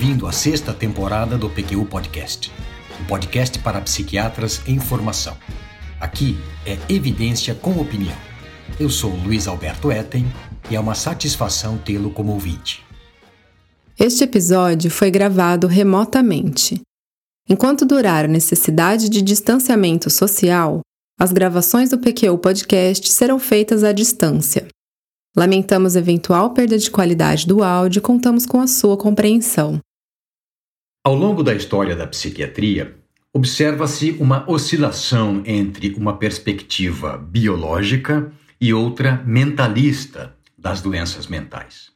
ouvindo a sexta temporada do PQU Podcast, um podcast para psiquiatras em formação. Aqui é evidência com opinião. Eu sou Luiz Alberto Etten e é uma satisfação tê-lo como ouvinte. Este episódio foi gravado remotamente. Enquanto durar a necessidade de distanciamento social, as gravações do PQU Podcast serão feitas à distância. Lamentamos eventual perda de qualidade do áudio e contamos com a sua compreensão. Ao longo da história da psiquiatria, observa-se uma oscilação entre uma perspectiva biológica e outra mentalista das doenças mentais.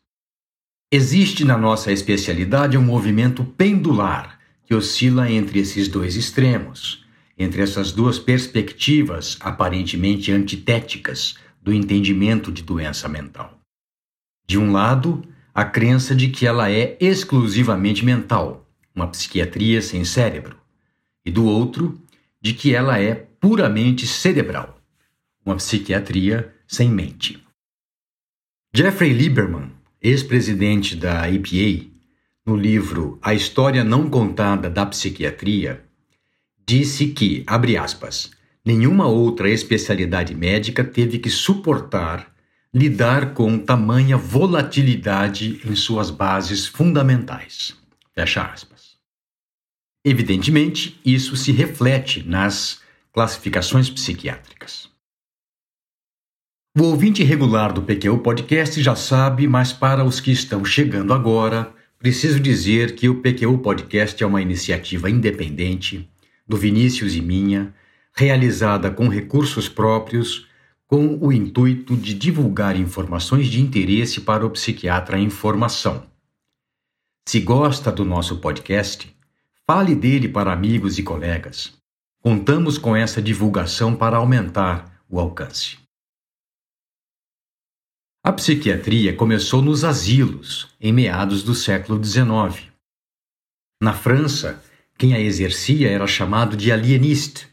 Existe na nossa especialidade um movimento pendular que oscila entre esses dois extremos, entre essas duas perspectivas aparentemente antitéticas do entendimento de doença mental. De um lado, a crença de que ela é exclusivamente mental, uma psiquiatria sem cérebro, e do outro, de que ela é puramente cerebral, uma psiquiatria sem mente. Jeffrey Lieberman, ex-presidente da EPA, no livro A História Não Contada da Psiquiatria, disse que, abre aspas, Nenhuma outra especialidade médica teve que suportar lidar com tamanha volatilidade em suas bases fundamentais. Fecha aspas. Evidentemente, isso se reflete nas classificações psiquiátricas. O ouvinte regular do PQ Podcast já sabe, mas para os que estão chegando agora, preciso dizer que o PQ Podcast é uma iniciativa independente do Vinícius e minha, realizada com recursos próprios, com o intuito de divulgar informações de interesse para o psiquiatra em formação. Se gosta do nosso podcast, fale dele para amigos e colegas. Contamos com essa divulgação para aumentar o alcance. A psiquiatria começou nos asilos, em meados do século XIX. Na França, quem a exercia era chamado de alieniste,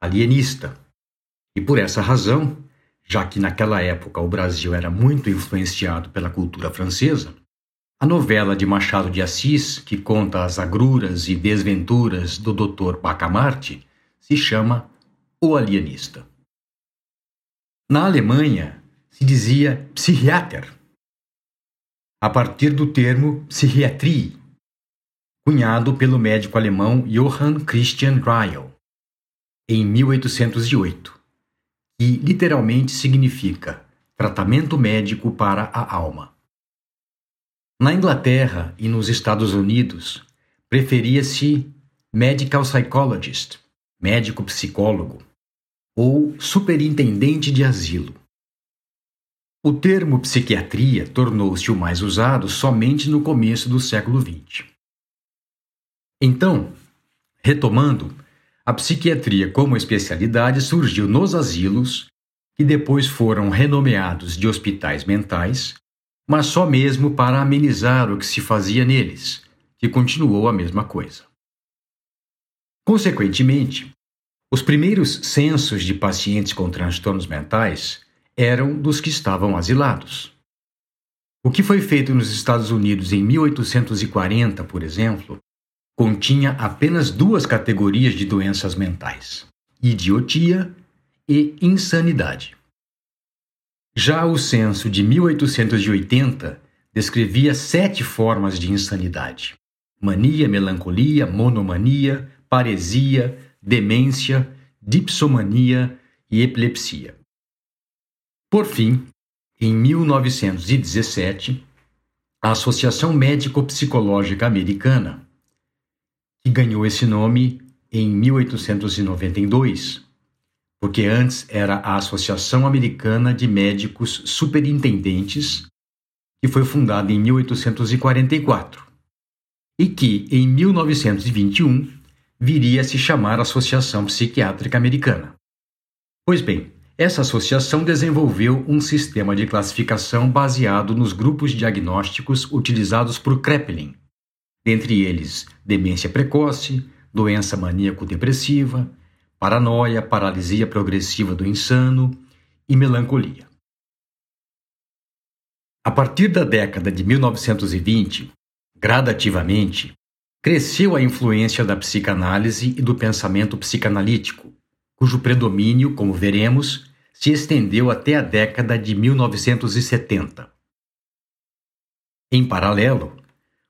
alienista. E por essa razão, já que naquela época o Brasil era muito influenciado pela cultura francesa, a novela de Machado de Assis, que conta as agruras e desventuras do Dr. Bacamarte, se chama O Alienista. Na Alemanha, se dizia Psychiater, a partir do termo psiquiatrie, cunhado pelo médico alemão Johann Christian Ryle em 1808, que literalmente significa tratamento médico para a alma. Na Inglaterra e nos Estados Unidos, preferia-se medical psychologist, médico psicólogo, ou superintendente de asilo. O termo psiquiatria tornou-se o mais usado somente no começo do século XX. Então, retomando, a psiquiatria como especialidade surgiu nos asilos, que depois foram renomeados de hospitais mentais, mas só mesmo para amenizar o que se fazia neles, que continuou a mesma coisa. Consequentemente, os primeiros censos de pacientes com transtornos mentais eram dos que estavam asilados. O que foi feito nos Estados Unidos em 1840, por exemplo, continha apenas duas categorias de doenças mentais: idiotia e insanidade. Já o censo de 1880 descrevia sete formas de insanidade: mania, melancolia, monomania, paresia, demência, dipsomania e epilepsia. Por fim, em 1917, a Associação Médico-Psicológica Americana que ganhou esse nome em 1892, porque antes era a Associação Americana de Médicos Superintendentes, que foi fundada em 1844, e que em 1921 viria a se chamar Associação Psiquiátrica Americana. Pois bem, essa associação desenvolveu um sistema de classificação baseado nos grupos diagnósticos utilizados por Kraepelin, dentre eles demência precoce, doença maníaco-depressiva, paranoia, paralisia progressiva do insano e melancolia. A partir da década de 1920, Gradativamente, cresceu a influência da psicanálise e do pensamento psicanalítico, cujo predomínio, como veremos, se estendeu até a década de 1970. Em paralelo,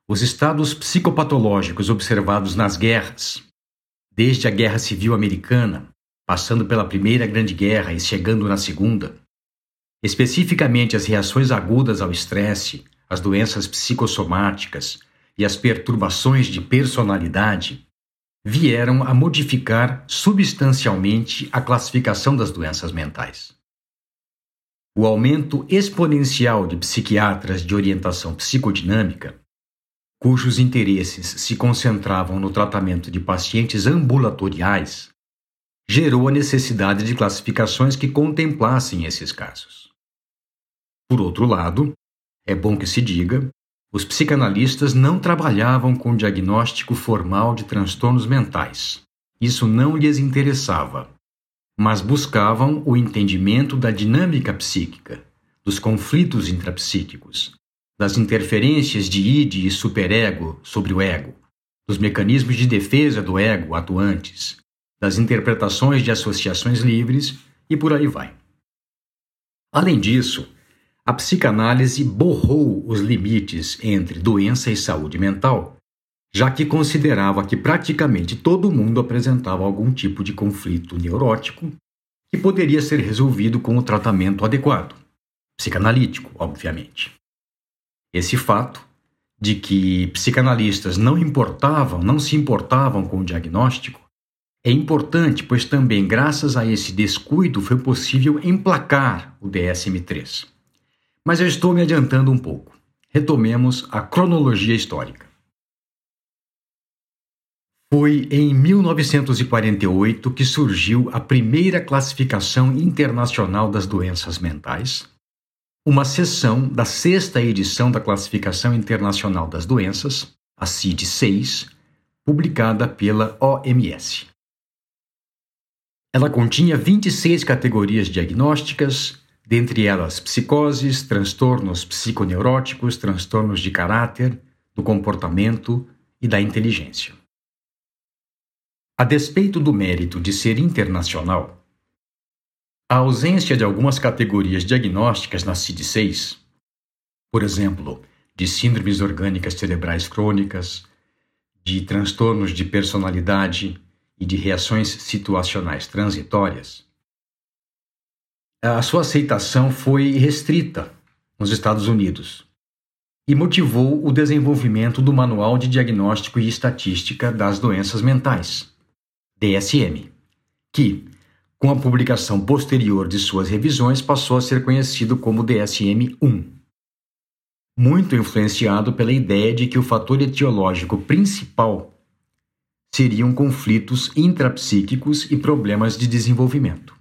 os estados psicopatológicos observados nas guerras, desde a Guerra Civil Americana, passando pela Primeira Grande Guerra e chegando na Segunda, especificamente as reações agudas ao estresse, as doenças psicossomáticas, e as perturbações de personalidade vieram a modificar substancialmente a classificação das doenças mentais. O aumento exponencial de psiquiatras de orientação psicodinâmica, cujos interesses se concentravam no tratamento de pacientes ambulatoriais, gerou a necessidade de classificações que contemplassem esses casos. Por outro lado, é bom que se diga os psicanalistas não trabalhavam com diagnóstico formal de transtornos mentais. Isso não lhes interessava. Mas buscavam o entendimento da dinâmica psíquica, dos conflitos intrapsíquicos, das interferências de id e superego sobre o ego, dos mecanismos de defesa do ego atuantes, das interpretações de associações livres e por aí vai. Além disso, a psicanálise borrou os limites entre doença e saúde mental, já que considerava que praticamente todo mundo apresentava algum tipo de conflito neurótico que poderia ser resolvido com o tratamento adequado, psicanalítico, obviamente. Esse fato de que psicanalistas não importavam, não se importavam com o diagnóstico, é importante, pois também graças a esse descuido foi possível emplacar o DSM-3. Mas eu estou me adiantando um pouco. Retomemos a cronologia histórica. Foi em 1948 que surgiu a primeira classificação internacional das doenças mentais, uma seção da sexta edição da Classificação Internacional das Doenças, a CID-6, publicada pela OMS. Ela continha 26 categorias diagnósticas, dentre elas psicoses, transtornos psiconeuróticos, transtornos de caráter, do comportamento e da inteligência. A despeito do mérito de ser internacional, a ausência de algumas categorias diagnósticas na CID-6, por exemplo, de síndromes orgânicas cerebrais crônicas, de transtornos de personalidade e de reações situacionais transitórias, a sua aceitação foi restrita nos Estados Unidos e motivou o desenvolvimento do Manual de Diagnóstico e Estatística das Doenças Mentais, DSM, que, com a publicação posterior de suas revisões, passou a ser conhecido como DSM-1. Muito influenciado pela ideia de que o fator etiológico principal seriam conflitos intrapsíquicos e problemas de desenvolvimento.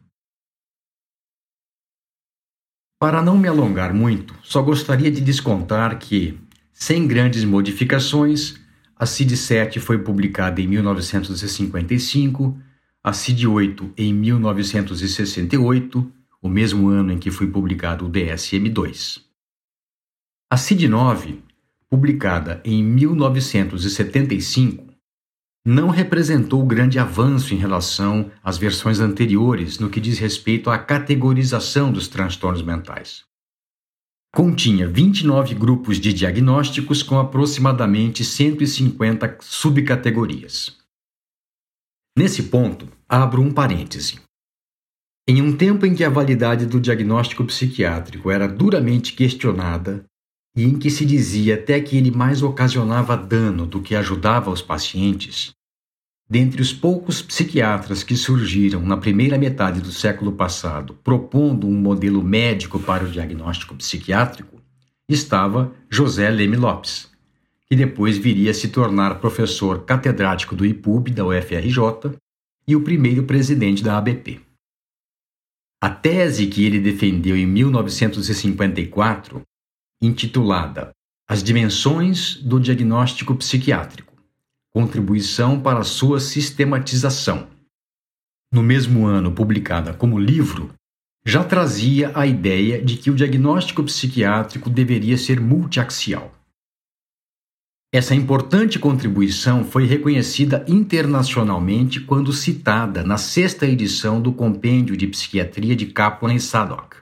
Para não me alongar muito, só gostaria de descontar que, sem grandes modificações, a CID-7 foi publicada em 1955, a CID-8 em 1968, o mesmo ano em que foi publicado o DSM-2. A CID-9, publicada em 1975, não representou grande avanço em relação às versões anteriores no que diz respeito à categorização dos transtornos mentais. Continha 29 grupos de diagnósticos com aproximadamente 150 subcategorias. Nesse ponto, abro um parêntese. Em um tempo em que a validade do diagnóstico psiquiátrico era duramente questionada e em que se dizia até que ele mais ocasionava dano do que ajudava os pacientes, dentre os poucos psiquiatras que surgiram na primeira metade do século passado propondo um modelo médico para o diagnóstico psiquiátrico, estava José Leme Lopes, que depois viria a se tornar professor catedrático do IPUB da UFRJ e o primeiro presidente da ABP. A tese que ele defendeu em 1954 intitulada As Dimensões do Diagnóstico Psiquiátrico Contribuição para sua sistematização. No mesmo ano, publicada como livro, já trazia a ideia de que o diagnóstico psiquiátrico deveria ser multiaxial. Essa importante contribuição foi reconhecida internacionalmente quando citada na sexta edição do Compêndio de Psiquiatria de Kaplan e Sadok.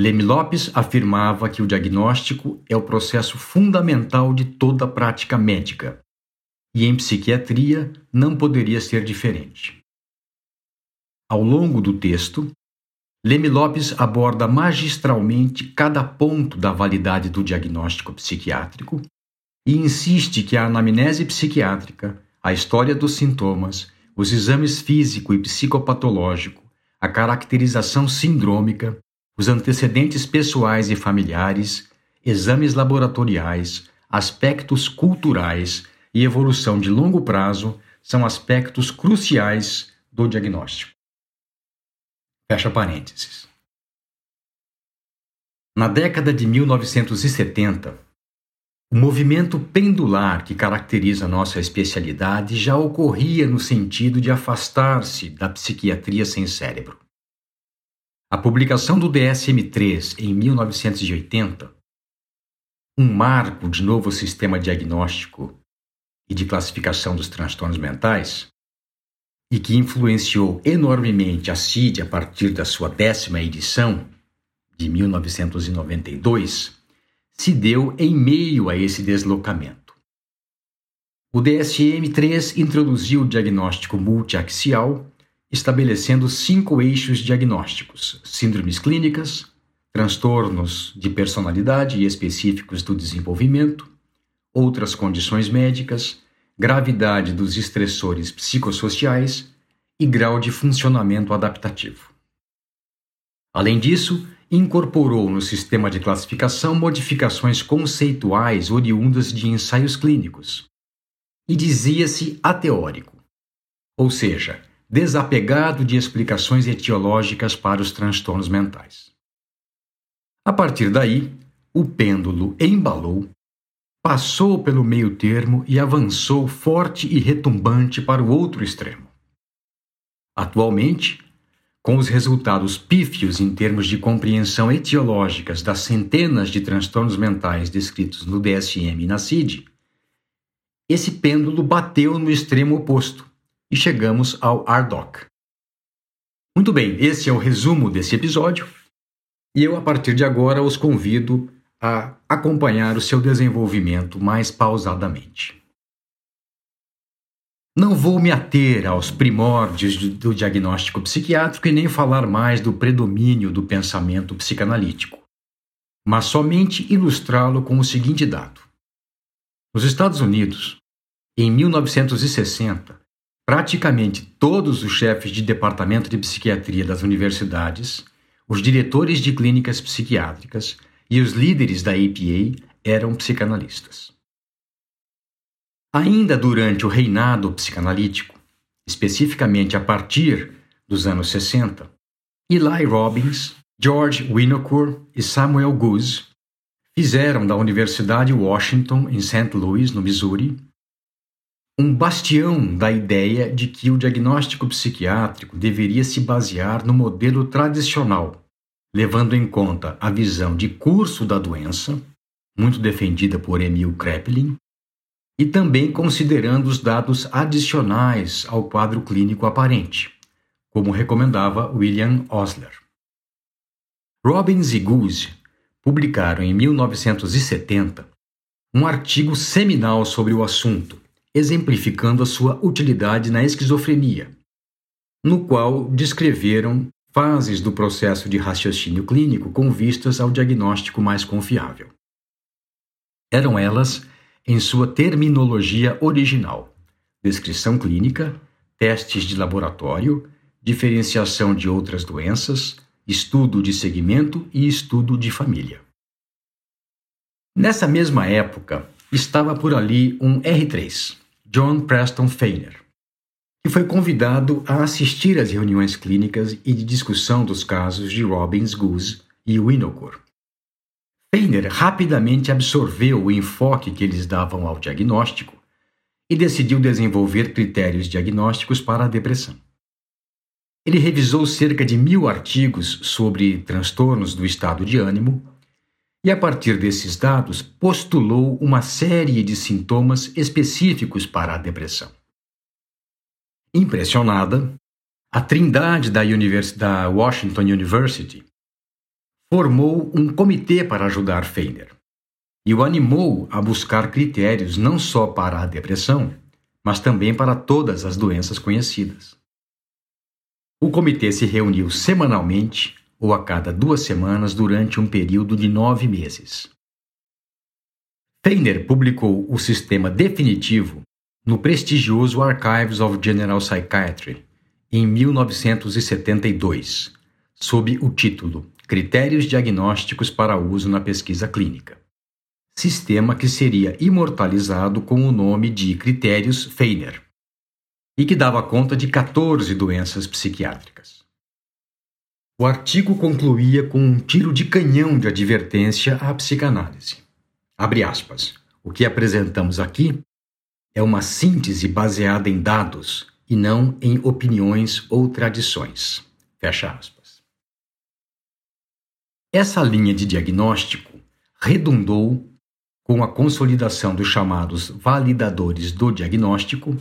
Leme Lopes afirmava que o diagnóstico é o processo fundamental de toda prática médica, e em psiquiatria não poderia ser diferente. Ao longo do texto, Leme Lopes aborda magistralmente cada ponto da validade do diagnóstico psiquiátrico e insiste que a anamnese psiquiátrica, a história dos sintomas, os exames físico e psicopatológico, a caracterização sindrômica, os antecedentes pessoais e familiares, exames laboratoriais, aspectos culturais e evolução de longo prazo são aspectos cruciais do diagnóstico. Fecha parênteses. Na década de 1970, o movimento pendular que caracteriza nossa especialidade já ocorria no sentido de afastar-se da psiquiatria sem cérebro. A publicação do DSM-3 em 1980, um marco de novo sistema diagnóstico e de classificação dos transtornos mentais, e que influenciou enormemente a CID a partir da sua décima edição, de 1992, se deu em meio a esse deslocamento. O DSM-3 introduziu o diagnóstico multiaxial, estabelecendo cinco eixos diagnósticos: síndromes clínicas, transtornos de personalidade e específicos do desenvolvimento, outras condições médicas, gravidade dos estressores psicossociais e grau de funcionamento adaptativo. Além disso, incorporou no sistema de classificação modificações conceituais oriundas de ensaios clínicos e dizia-se ateórico, ou seja, desapegado de explicações etiológicas para os transtornos mentais. A partir daí, o pêndulo embalou, passou pelo meio termo e avançou forte e retumbante para o outro extremo. Atualmente, com os resultados pífios em termos de compreensão etiológicas das centenas de transtornos mentais descritos no DSM e na CID, esse pêndulo bateu no extremo oposto e chegamos ao ARDOC. Muito bem, esse é o resumo desse episódio e eu, a partir de agora, os convido a acompanhar o seu desenvolvimento mais pausadamente. Não vou me ater aos primórdios do diagnóstico psiquiátrico e nem falar mais do predomínio do pensamento psicanalítico, mas somente ilustrá-lo com o seguinte dado. Nos Estados Unidos, em 1960, praticamente todos os chefes de departamento de psiquiatria das universidades, os diretores de clínicas psiquiátricas e os líderes da APA eram psicanalistas. Ainda durante o reinado psicanalítico, especificamente a partir dos anos 60, Eli Robbins, George Winokur e Samuel Goose fizeram da Universidade Washington, em St. Louis, no Missouri, um bastião da ideia de que o diagnóstico psiquiátrico deveria se basear no modelo tradicional, levando em conta a visão de curso da doença, muito defendida por Emil Kraepelin, e também considerando os dados adicionais ao quadro clínico aparente, como recomendava William Osler. Robbins e Goose publicaram em 1970 um artigo seminal sobre o assunto, exemplificando a sua utilidade na esquizofrenia, no qual descreveram fases do processo de raciocínio clínico com vistas ao diagnóstico mais confiável. Eram elas em sua terminologia original: descrição clínica, testes de laboratório, diferenciação de outras doenças, estudo de segmento e estudo de família. Nessa mesma época, estava por ali um R3, John Preston Feiner, que foi convidado a assistir às reuniões clínicas e de discussão dos casos de Robbins, Goose e Winokur. Feiner rapidamente absorveu o enfoque que eles davam ao diagnóstico e decidiu desenvolver critérios diagnósticos para a depressão. Ele revisou cerca de mil artigos sobre transtornos do estado de ânimo e, a partir desses dados, postulou uma série de sintomas específicos para a depressão. Impressionada, a Trindade da, da Washington University formou um comitê para ajudar Feiner e o animou a buscar critérios não só para a depressão, mas também para todas as doenças conhecidas. O comitê se reuniu semanalmente ou a cada duas semanas durante um período de nove meses. Feiner publicou o sistema definitivo no prestigioso Archives of General Psychiatry em 1972, sob o título Critérios Diagnósticos para Uso na Pesquisa Clínica. Sistema que seria imortalizado com o nome de Critérios Feiner e que dava conta de 14 doenças psiquiátricas. O artigo concluía com um tiro de canhão de advertência à psicanálise. Abre aspas. O que apresentamos aqui é uma síntese baseada em dados e não em opiniões ou tradições. Fecha aspas. Essa linha de diagnóstico redundou com a consolidação dos chamados validadores do diagnóstico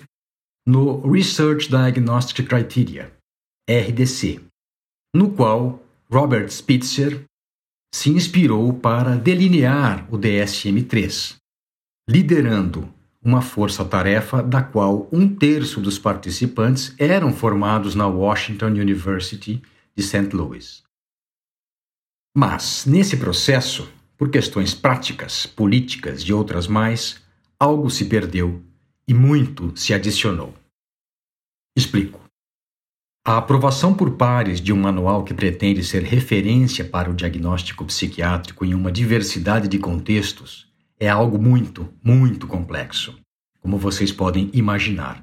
no Research Diagnostic Criteria, RDC, no qual Robert Spitzer se inspirou para delinear o DSM-3, liderando uma força-tarefa da qual um terço dos participantes eram formados na Washington University de St. Louis. Mas, nesse processo, por questões práticas, políticas e outras mais, algo se perdeu e muito se adicionou. Explico. A aprovação por pares de um manual que pretende ser referência para o diagnóstico psiquiátrico em uma diversidade de contextos é algo muito, muito complexo, como vocês podem imaginar.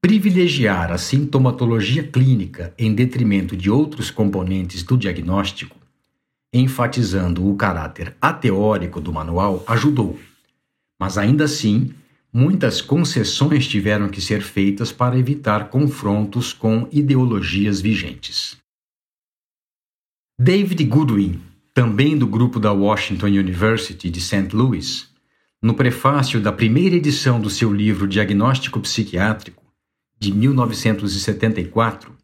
Privilegiar a sintomatologia clínica em detrimento de outros componentes do diagnóstico, enfatizando o caráter ateórico do manual, ajudou, mas ainda assim, muitas concessões tiveram que ser feitas para evitar confrontos com ideologias vigentes. David Goodwin também do grupo da Washington University de St. Louis, no prefácio da primeira edição do seu livro Diagnóstico Psiquiátrico, de 1974,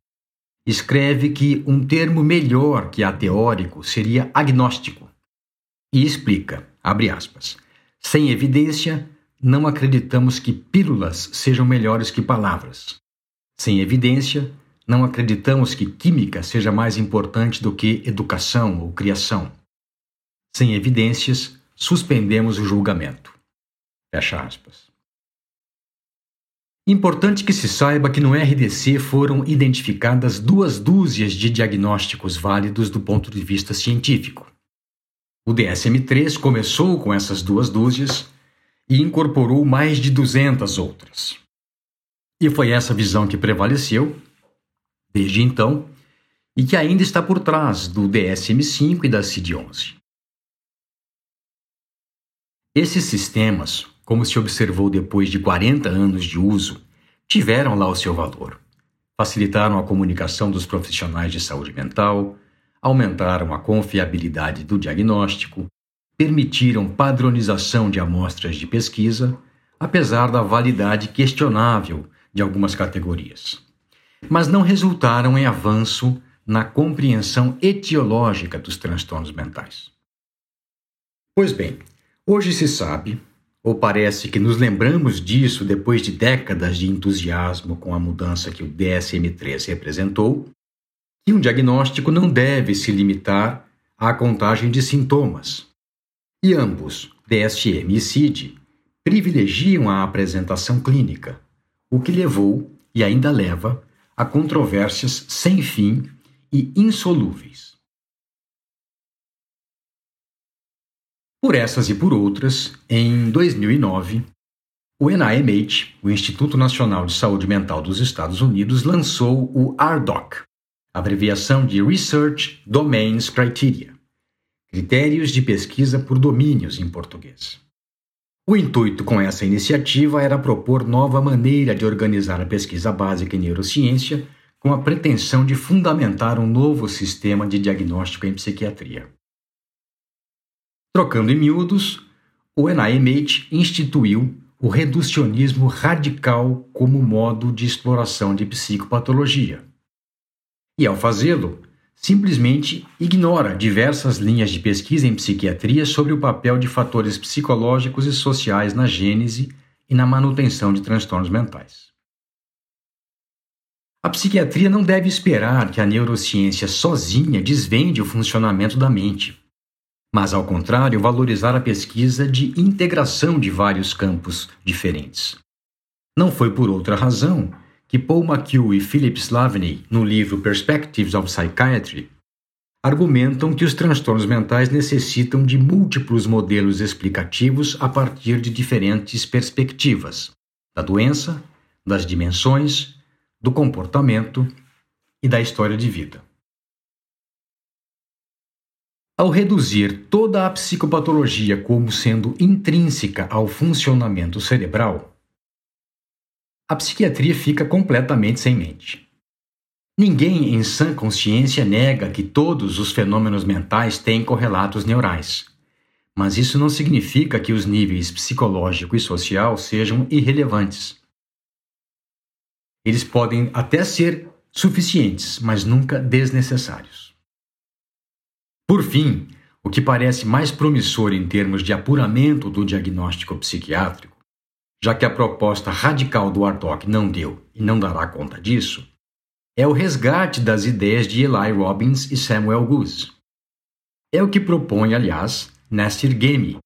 escreve que um termo melhor que ateórico seria agnóstico. E explica, abre aspas, sem evidência, não acreditamos que pílulas sejam melhores que palavras. Sem evidência, não acreditamos que química seja mais importante do que educação ou criação. Sem evidências, suspendemos o julgamento. Fecha aspas. Importante que se saiba que no RDC foram identificadas duas dúzias de diagnósticos válidos do ponto de vista científico. O DSM-3 começou com essas duas dúzias e incorporou mais de 200 outras. E foi essa visão que prevaleceu desde então e que ainda está por trás do DSM-5 e da CID-11. Esses sistemas, como se observou depois de 40 anos de uso, tiveram lá o seu valor. Facilitaram a comunicação dos profissionais de saúde mental, aumentaram a confiabilidade do diagnóstico, permitiram padronização de amostras de pesquisa, apesar da validade questionável de algumas categorias mas não resultaram em avanço na compreensão etiológica dos transtornos mentais. Pois bem, hoje se sabe, ou parece que nos lembramos disso depois de décadas de entusiasmo com a mudança que o DSM-3 representou, que um diagnóstico não deve se limitar à contagem de sintomas. E ambos, DSM e CID, privilegiam a apresentação clínica, o que levou e ainda leva a controvérsias sem fim e insolúveis. Por essas e por outras, em 2009, o NIMH, o Instituto Nacional de Saúde Mental dos Estados Unidos, lançou o RDoC, abreviação de Research Domains Criteria, critérios de pesquisa por domínios em português. O intuito com essa iniciativa era propor nova maneira de organizar a pesquisa básica em neurociência, com a pretensão de fundamentar um novo sistema de diagnóstico em psiquiatria. Trocando em miúdos, o NIMH instituiu o reducionismo radical como modo de exploração de psicopatologia. E ao fazê-lo, simplesmente ignora diversas linhas de pesquisa em psiquiatria sobre o papel de fatores psicológicos e sociais na gênese e na manutenção de transtornos mentais. A psiquiatria não deve esperar que a neurociência sozinha desvende o funcionamento da mente, mas, ao contrário, valorizar a pesquisa de integração de vários campos diferentes. Não foi por outra razão que Paul McHugh e Philip Slaveny, no livro Perspectives of Psychiatry, argumentam que os transtornos mentais necessitam de múltiplos modelos explicativos a partir de diferentes perspectivas da doença, das dimensões, do comportamento e da história de vida. Ao reduzir toda a psicopatologia como sendo intrínseca ao funcionamento cerebral, a psiquiatria fica completamente sem mente. Ninguém em sã consciência nega que todos os fenômenos mentais têm correlatos neurais, mas isso não significa que os níveis psicológico e social sejam irrelevantes. Eles podem até ser suficientes, mas nunca desnecessários. Por fim, o que parece mais promissor em termos de apuramento do diagnóstico psiquiátrico, já que a proposta radical do Ardoc não deu e não dará conta disso, é o resgate das ideias de Eli Robbins e Samuel Goose. É o que propõe, aliás, Nastir Gemi,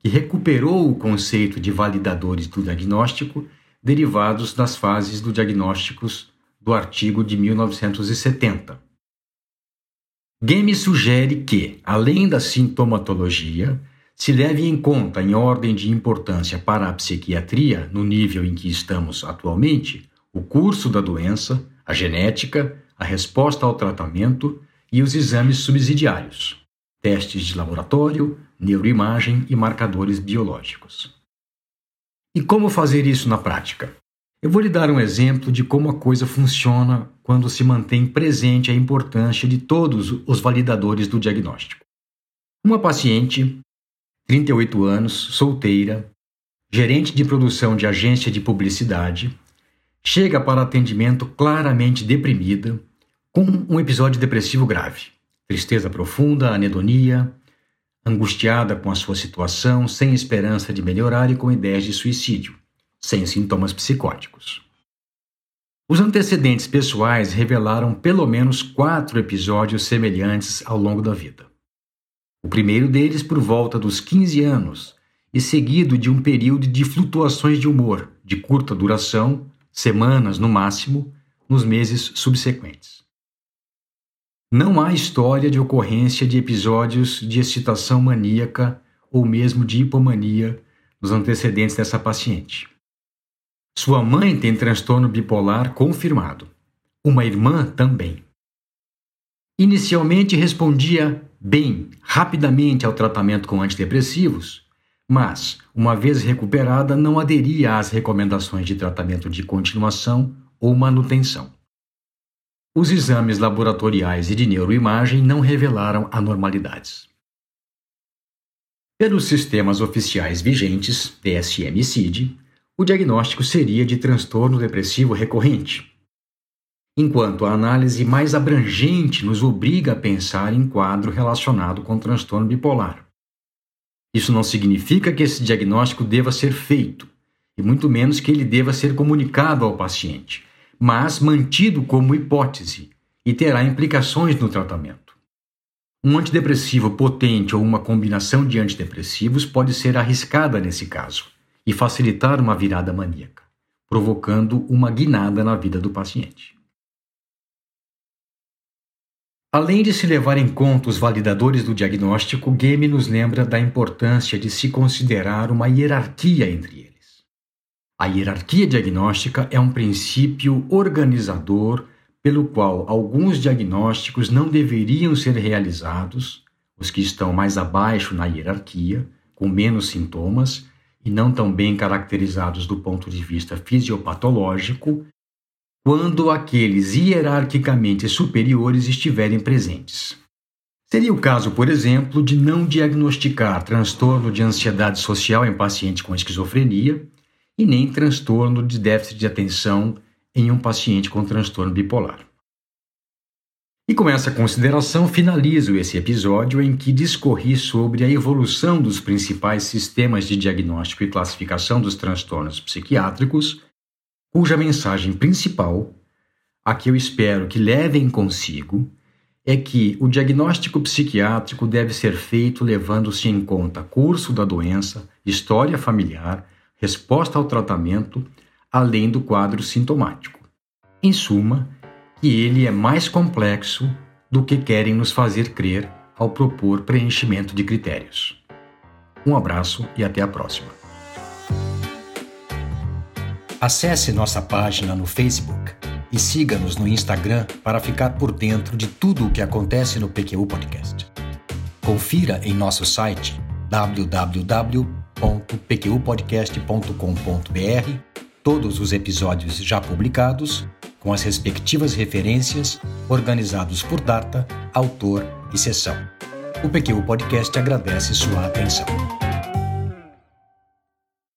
que recuperou o conceito de validadores do diagnóstico derivados das fases do diagnósticos do artigo de 1970. Game sugere que, além da sintomatologia, se leve em conta, em ordem de importância para a psiquiatria, no nível em que estamos atualmente, o curso da doença, a genética, a resposta ao tratamento e os exames subsidiários, testes de laboratório, neuroimagem e marcadores biológicos. E como fazer isso na prática? Eu vou lhe dar um exemplo de como a coisa funciona quando se mantém presente a importância de todos os validadores do diagnóstico. Uma paciente, 38 anos, solteira, gerente de produção de agência de publicidade, chega para atendimento claramente deprimida, com um episódio depressivo grave, tristeza profunda, anedonia, angustiada com a sua situação, sem esperança de melhorar e com ideias de suicídio, sem sintomas psicóticos. Os antecedentes pessoais revelaram pelo menos quatro episódios semelhantes ao longo da vida. O primeiro deles por volta dos 15 anos e seguido de um período de flutuações de humor de curta duração, semanas no máximo, nos meses subsequentes. Não há história de ocorrência de episódios de excitação maníaca ou mesmo de hipomania nos antecedentes dessa paciente. Sua mãe tem transtorno bipolar confirmado. Uma irmã também. Inicialmente respondia bem, rapidamente ao tratamento com antidepressivos, mas, uma vez recuperada, não aderia às recomendações de tratamento de continuação ou manutenção. Os exames laboratoriais e de neuroimagem não revelaram anormalidades. Pelos sistemas oficiais vigentes, DSM e CID, o diagnóstico seria de transtorno depressivo recorrente, enquanto a análise mais abrangente nos obriga a pensar em quadro relacionado com transtorno bipolar. Isso não significa que esse diagnóstico deva ser feito, e muito menos que ele deva ser comunicado ao paciente mas mantido como hipótese e terá implicações no tratamento. Um antidepressivo potente ou uma combinação de antidepressivos pode ser arriscada nesse caso e facilitar uma virada maníaca, provocando uma guinada na vida do paciente. Além de se levar em conta os validadores do diagnóstico, Game nos lembra da importância de se considerar uma hierarquia entre eles. A hierarquia diagnóstica é um princípio organizador pelo qual alguns diagnósticos não deveriam ser realizados, os que estão mais abaixo na hierarquia, com menos sintomas e não tão bem caracterizados do ponto de vista fisiopatológico, quando aqueles hierarquicamente superiores estiverem presentes. Seria o caso, por exemplo, de não diagnosticar transtorno de ansiedade social em paciente com esquizofrenia e nem transtorno de déficit de atenção em um paciente com transtorno bipolar. E com essa consideração, finalizo esse episódio em que discorri sobre a evolução dos principais sistemas de diagnóstico e classificação dos transtornos psiquiátricos, cuja mensagem principal, a que eu espero que levem consigo, é que o diagnóstico psiquiátrico deve ser feito levando-se em conta curso da doença, história familiar, resposta ao tratamento, além do quadro sintomático. Em suma, que ele é mais complexo do que querem nos fazer crer ao propor preenchimento de critérios. Um abraço e até a próxima. Acesse nossa página no Facebook e siga-nos no Instagram para ficar por dentro de tudo o que acontece no PQU Podcast. Confira em nosso site www.pqpodcast.com.br todos os episódios já publicados com as respectivas referências, organizados por data, autor e sessão. O PQ Podcast agradece sua atenção.